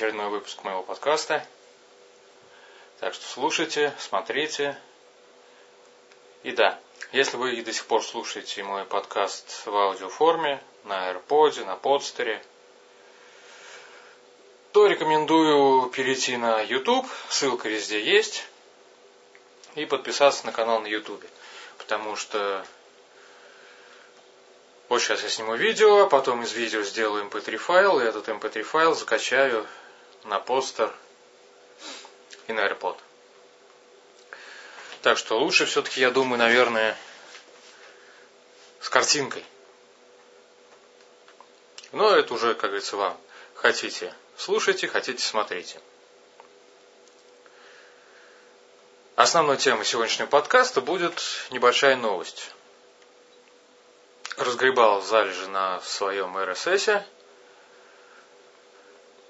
очередной выпуск моего подкаста. Так что слушайте, смотрите. И да, если вы до сих пор слушаете мой подкаст в аудиоформе, на AirPod, на подстере, то рекомендую перейти на YouTube, ссылка везде есть, и подписаться на канал на YouTube. Потому что вот сейчас я сниму видео, а потом из видео сделаю mp3 файл, и этот mp3 файл закачаю на постер и на AirPod. Так что лучше все-таки, я думаю, наверное, с картинкой. Но это уже, как говорится, вам. Хотите слушайте, хотите смотрите. Основной темой сегодняшнего подкаста будет небольшая новость разгребал залежи на своем RSS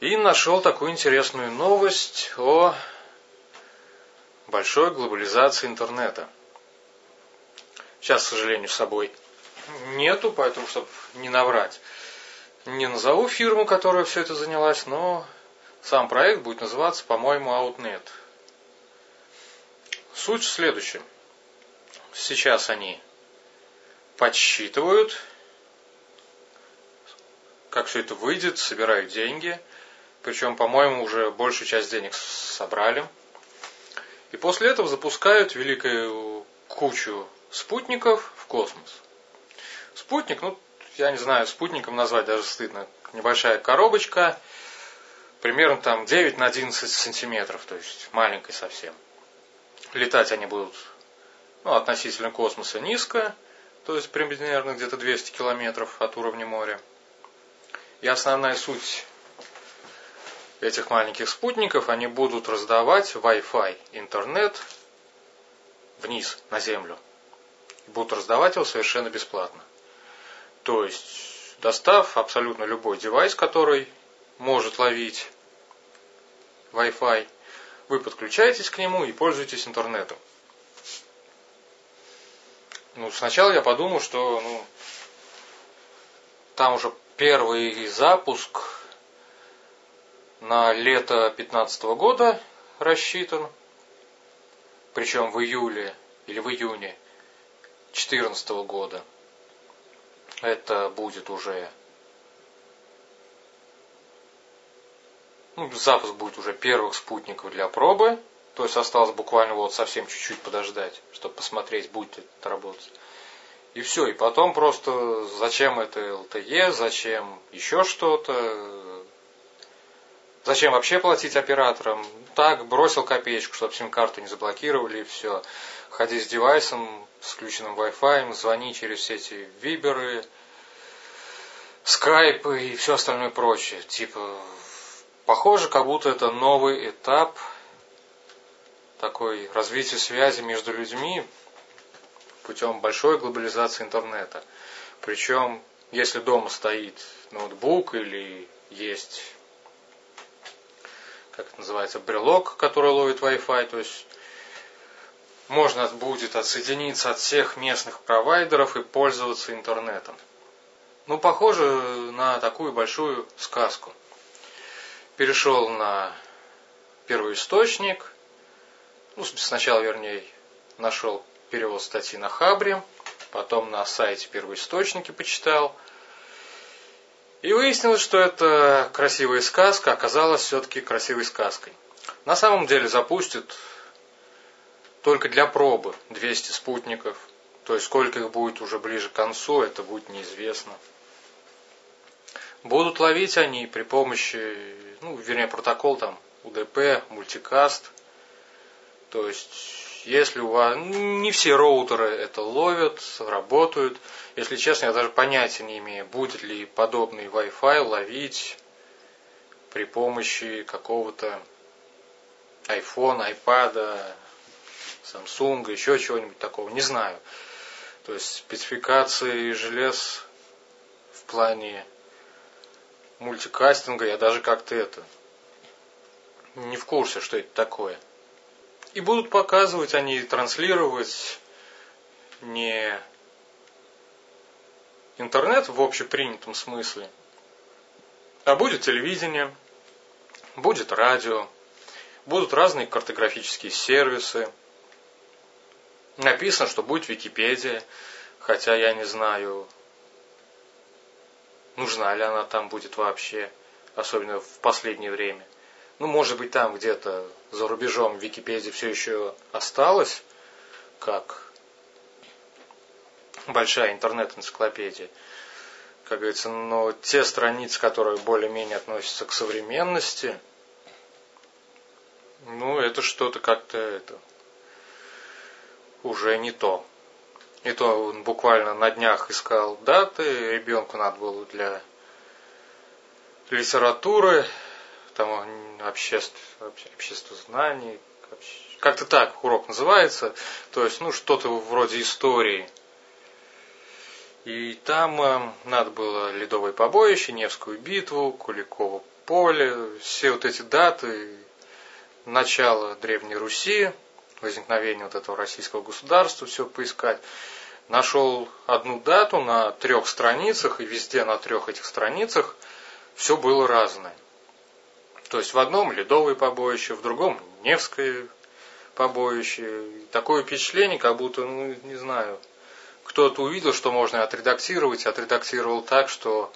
и нашел такую интересную новость о большой глобализации интернета. Сейчас, к сожалению, с собой нету, поэтому, чтобы не наврать, не назову фирму, которая все это занялась, но сам проект будет называться, по-моему, Outnet. Суть в следующем. Сейчас они подсчитывают, как все это выйдет, собирают деньги. Причем, по-моему, уже большую часть денег собрали. И после этого запускают великую кучу спутников в космос. Спутник, ну, я не знаю, спутником назвать даже стыдно. Небольшая коробочка, примерно там 9 на 11 сантиметров, то есть маленькая совсем. Летать они будут ну, относительно космоса низко, то есть примерно где-то 200 километров от уровня моря. И основная суть этих маленьких спутников, они будут раздавать Wi-Fi, интернет вниз, на Землю. Будут раздавать его совершенно бесплатно. То есть, достав абсолютно любой девайс, который может ловить Wi-Fi, вы подключаетесь к нему и пользуетесь интернетом. Ну, сначала я подумал, что ну, там уже первый запуск на лето 2015 года рассчитан, причем в июле или в июне 2014 года. Это будет уже ну, запуск будет уже первых спутников для пробы. То есть осталось буквально вот совсем чуть-чуть подождать, чтобы посмотреть, будет это работать. И все, и потом просто зачем это LTE, зачем еще что-то, зачем вообще платить операторам. Так, бросил копеечку, чтобы сим-карту не заблокировали, и все. Ходи с девайсом, с включенным Wi-Fi, звони через все эти виберы, скайпы и все остальное прочее. Типа, похоже, как будто это новый этап – такой развитие связи между людьми путем большой глобализации интернета. Причем, если дома стоит ноутбук или есть, как это называется, брелок, который ловит Wi-Fi, то есть можно будет отсоединиться от всех местных провайдеров и пользоваться интернетом. Ну, похоже на такую большую сказку. Перешел на первый источник, ну, сначала, вернее, нашел перевод статьи на Хабре, потом на сайте первоисточники почитал. И выяснилось, что это красивая сказка оказалась все-таки красивой сказкой. На самом деле запустят только для пробы 200 спутников. То есть сколько их будет уже ближе к концу, это будет неизвестно. Будут ловить они при помощи, ну, вернее, протокол там УДП, мультикаст – то есть, если у вас... Не все роутеры это ловят, работают. Если честно, я даже понятия не имею, будет ли подобный Wi-Fi ловить при помощи какого-то iPhone, iPad, Samsung, еще чего-нибудь такого. Не знаю. То есть спецификации желез в плане мультикастинга я даже как-то это не в курсе, что это такое. И будут показывать они, транслировать не интернет в общепринятом смысле, а будет телевидение, будет радио, будут разные картографические сервисы. Написано, что будет Википедия, хотя я не знаю, нужна ли она там будет вообще, особенно в последнее время. Ну, может быть, там где-то за рубежом Википедия все еще осталась, как большая интернет-энциклопедия. Как говорится, но те страницы, которые более-менее относятся к современности, ну, это что-то как-то это уже не то. И то он буквально на днях искал даты, ребенку надо было для литературы, там обществ, общество знаний, как-то так урок называется, то есть, ну, что-то вроде истории. И там э, надо было Ледовое побоище, Невскую битву, Куликово поле, все вот эти даты, начало Древней Руси, возникновение вот этого российского государства, все поискать. Нашел одну дату на трех страницах, и везде на трех этих страницах все было разное. То есть в одном ледовое побоище, в другом Невское побоище. Такое впечатление, как будто, ну, не знаю, кто-то увидел, что можно отредактировать, отредактировал так, что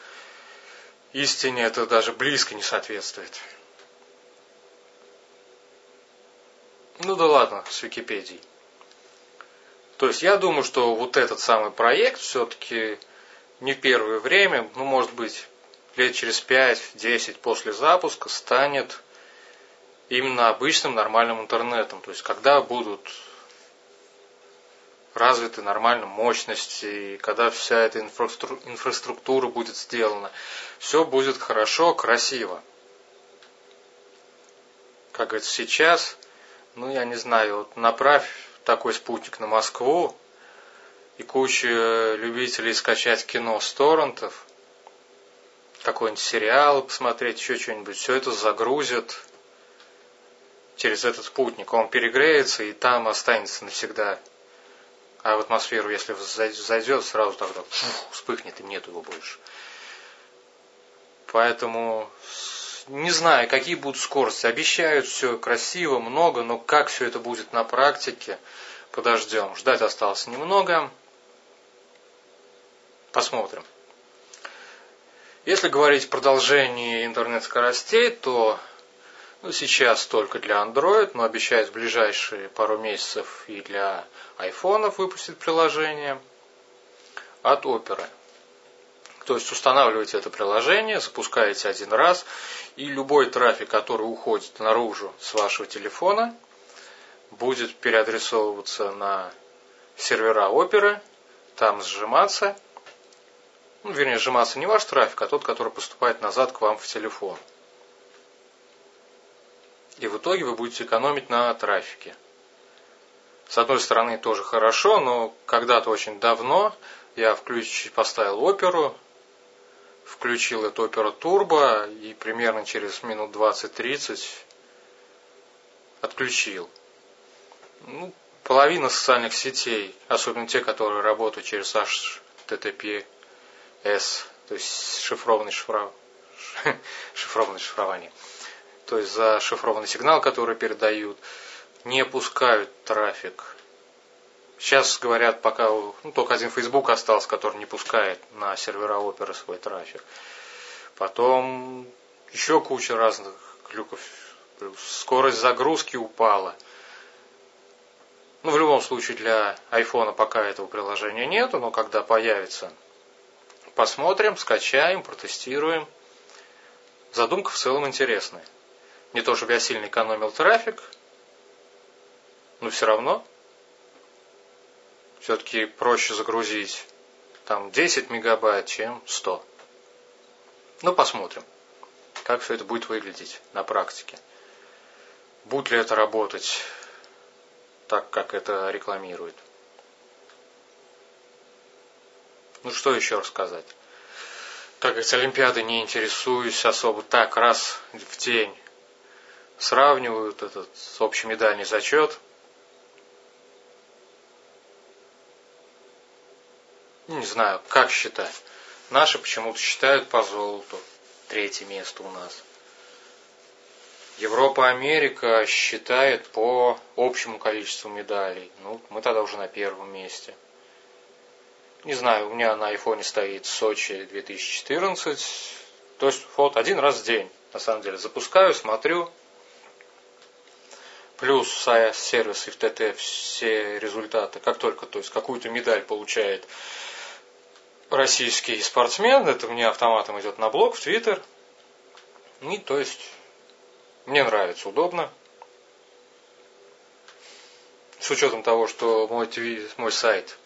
истине это даже близко не соответствует. Ну да ладно, с Википедией. То есть я думаю, что вот этот самый проект все-таки не первое время, ну может быть лет через 5-10 после запуска станет именно обычным нормальным интернетом. То есть когда будут развиты нормально мощности, и когда вся эта инфраструктура будет сделана, все будет хорошо, красиво. Как говорится, сейчас, ну я не знаю, вот направь такой спутник на Москву, и куча любителей скачать кино с торрентов, какой-нибудь сериал посмотреть, еще что-нибудь, все это загрузят через этот спутник. Он перегреется и там останется навсегда. А в атмосферу, если зайдет, сразу тогда фух, вспыхнет и нет его больше. Поэтому не знаю, какие будут скорости. Обещают все красиво, много, но как все это будет на практике, подождем. Ждать осталось немного. Посмотрим. Если говорить о продолжении интернет-скоростей, то ну, сейчас только для Android, но обещают в ближайшие пару месяцев и для айфонов выпустить приложение от Opera. То есть устанавливаете это приложение, запускаете один раз, и любой трафик, который уходит наружу с вашего телефона, будет переадресовываться на сервера Opera, там сжиматься – ну, вернее, сжиматься не ваш трафик, а тот, который поступает назад к вам в телефон. И в итоге вы будете экономить на трафике. С одной стороны, тоже хорошо, но когда-то очень давно я включ, поставил оперу, включил эту оперу турбо и примерно через минут 20-30 отключил. Ну, половина социальных сетей, особенно те, которые работают через HTTP S, то есть шифрованный шифров... шифрованное шифрование. То есть за шифрованный сигнал, который передают, не пускают трафик. Сейчас говорят, пока ну, только один Facebook остался, который не пускает на сервера Opera свой трафик. Потом еще куча разных глюков. Скорость загрузки упала. Ну, в любом случае, для iPhone пока этого приложения нету, но когда появится, Посмотрим, скачаем, протестируем. Задумка в целом интересная. Не то, чтобы я сильно экономил трафик, но все равно все-таки проще загрузить там 10 мегабайт, чем 100. Ну, посмотрим, как все это будет выглядеть на практике. Будет ли это работать так, как это рекламирует. Ну что еще рассказать? Как говорится, Олимпиады не интересуюсь особо так, раз в день сравнивают этот общемедальный зачет. Не знаю, как считать. Наши почему-то считают по золоту. Третье место у нас. Европа, Америка считает по общему количеству медалей. Ну, мы тогда уже на первом месте. Не знаю, у меня на айфоне стоит Сочи 2014. То есть вот один раз в день, на самом деле. Запускаю, смотрю. Плюс сервис и ТТ все результаты. Как только, то есть какую-то медаль получает российский спортсмен, это мне автоматом идет на блог, в Твиттер. И то есть мне нравится, удобно. С учетом того, что мой, мой сайт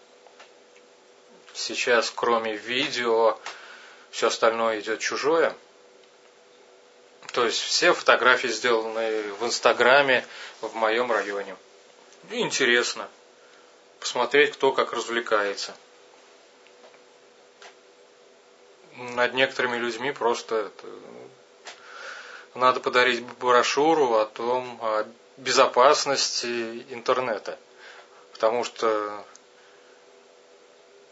сейчас, кроме видео, все остальное идет чужое. То есть все фотографии сделаны в Инстаграме в моем районе. Интересно посмотреть, кто как развлекается. Над некоторыми людьми просто это, надо подарить брошюру о том, о безопасности интернета. Потому что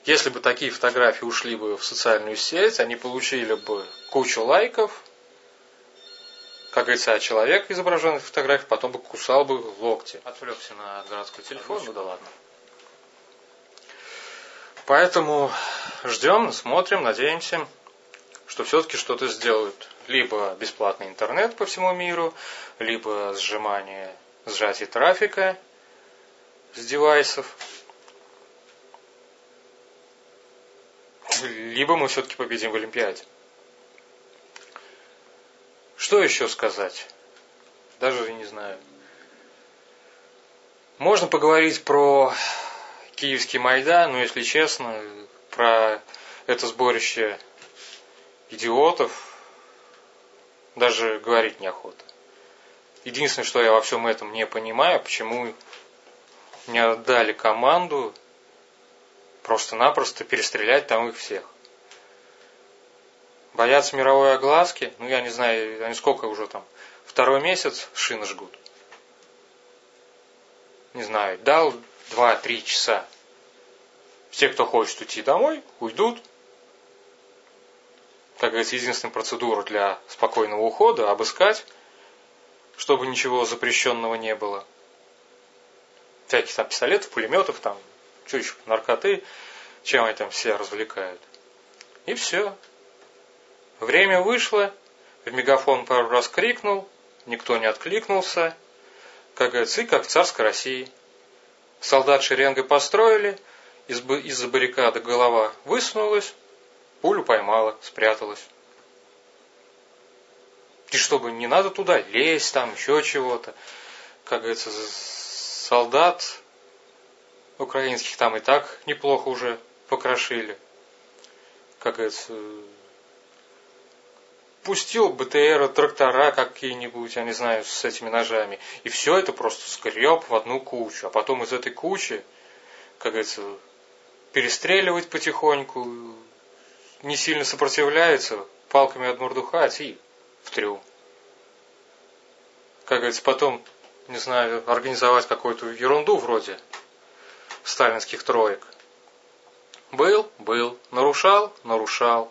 если бы такие фотографии ушли бы в социальную сеть, они получили бы кучу лайков, как говорится, а человек, изображенный в фотографии, потом бы кусал бы локти. Отвлекся на городской телефон, ну да ладно. Поэтому ждем, смотрим, надеемся, что все-таки что-то сделают. Либо бесплатный интернет по всему миру, либо сжимание, сжатие трафика с девайсов, либо мы все-таки победим в Олимпиаде. Что еще сказать? Даже не знаю. Можно поговорить про Киевский Майдан, но если честно, про это сборище идиотов даже говорить неохота. Единственное, что я во всем этом не понимаю, почему не отдали команду просто-напросто перестрелять там их всех. Боятся мировой огласки, ну я не знаю, они сколько уже там, второй месяц шины жгут. Не знаю, дал 2-3 часа. Все, кто хочет уйти домой, уйдут. Как говорится, единственная процедура для спокойного ухода – обыскать, чтобы ничего запрещенного не было. Всяких там пистолетов, пулеметов, там что еще, наркоты, чем они там все развлекают. И все. Время вышло, в мегафон пару раз крикнул, никто не откликнулся, как говорится, и как в царской России. Солдат шеренгой построили, из-за баррикады голова высунулась, пулю поймала, спряталась. И чтобы не надо туда лезть, там еще чего-то. Как говорится, солдат украинских там и так неплохо уже покрошили. Как говорится, пустил БТР, трактора какие-нибудь, я не знаю, с этими ножами. И все это просто скреб в одну кучу. А потом из этой кучи, как говорится, перестреливать потихоньку, не сильно сопротивляется, палками отмордухать и в трюм. Как говорится, потом, не знаю, организовать какую-то ерунду вроде сталинских троек. Был, был, нарушал, нарушал.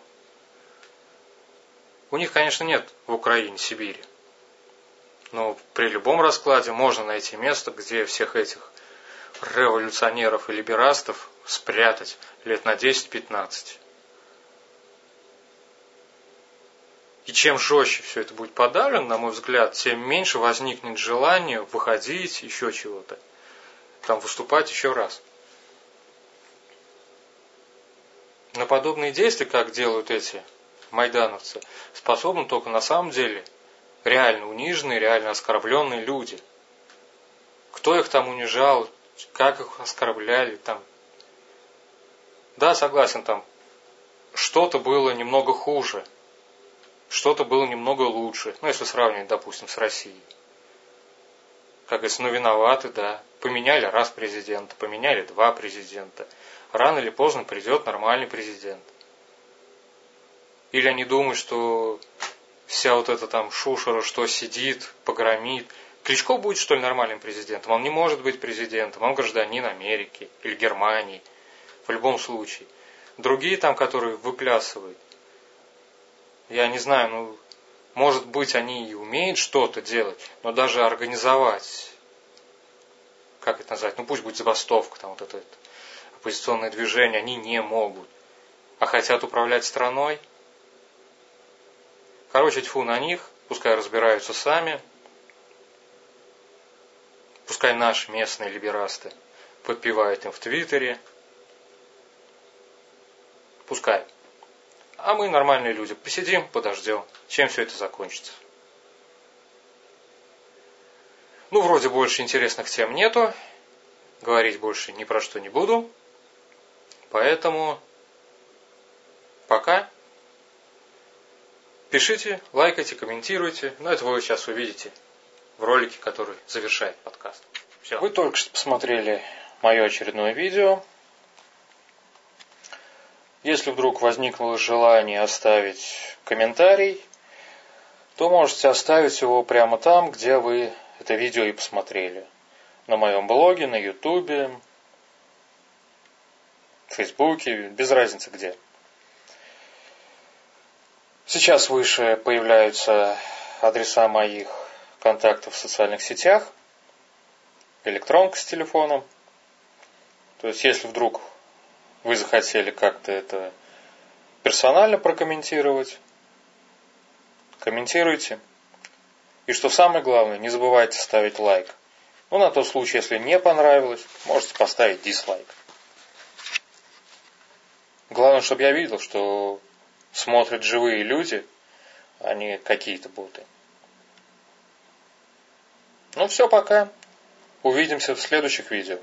У них, конечно, нет в Украине Сибири. Но при любом раскладе можно найти место, где всех этих революционеров и либерастов спрятать лет на 10-15. И чем жестче все это будет подавлено, на мой взгляд, тем меньше возникнет желание выходить, еще чего-то там выступать еще раз. На подобные действия, как делают эти майдановцы, способны только на самом деле реально униженные, реально оскорбленные люди. Кто их там унижал, как их оскорбляли там. Да, согласен, там что-то было немного хуже, что-то было немного лучше, ну, если сравнивать, допустим, с Россией. Как говорится, ну, виноваты, да. Поменяли раз президента, поменяли два президента. Рано или поздно придет нормальный президент. Или они думают, что вся вот эта там шушера, что сидит, погромит. Кличко будет, что ли, нормальным президентом? Он не может быть президентом, он гражданин Америки или Германии. В любом случае. Другие там, которые выплясывают. Я не знаю, ну, может быть, они и умеют что-то делать, но даже организовать, как это назвать, ну пусть будет забастовка, там вот это, это оппозиционное движение, они не могут. А хотят управлять страной. Короче, тьфу на них, пускай разбираются сами. Пускай наши местные либерасты подпевают им в Твиттере. Пускай. А мы, нормальные люди, посидим, подождем, чем все это закончится. Ну, вроде больше интересных тем нету. Говорить больше ни про что не буду. Поэтому пока. Пишите, лайкайте, комментируйте. Ну, это вы сейчас увидите в ролике, который завершает подкаст. Все. Вы только что посмотрели мое очередное видео. Если вдруг возникло желание оставить комментарий, то можете оставить его прямо там, где вы это видео и посмотрели. На моем блоге, на ютубе, фейсбуке, без разницы где. Сейчас выше появляются адреса моих контактов в социальных сетях, электронка с телефоном. То есть, если вдруг вы захотели как-то это персонально прокомментировать, комментируйте. И что самое главное, не забывайте ставить лайк. Ну, на тот случай, если не понравилось, можете поставить дизлайк. Главное, чтобы я видел, что смотрят живые люди, а не какие-то боты. Ну все, пока. Увидимся в следующих видео.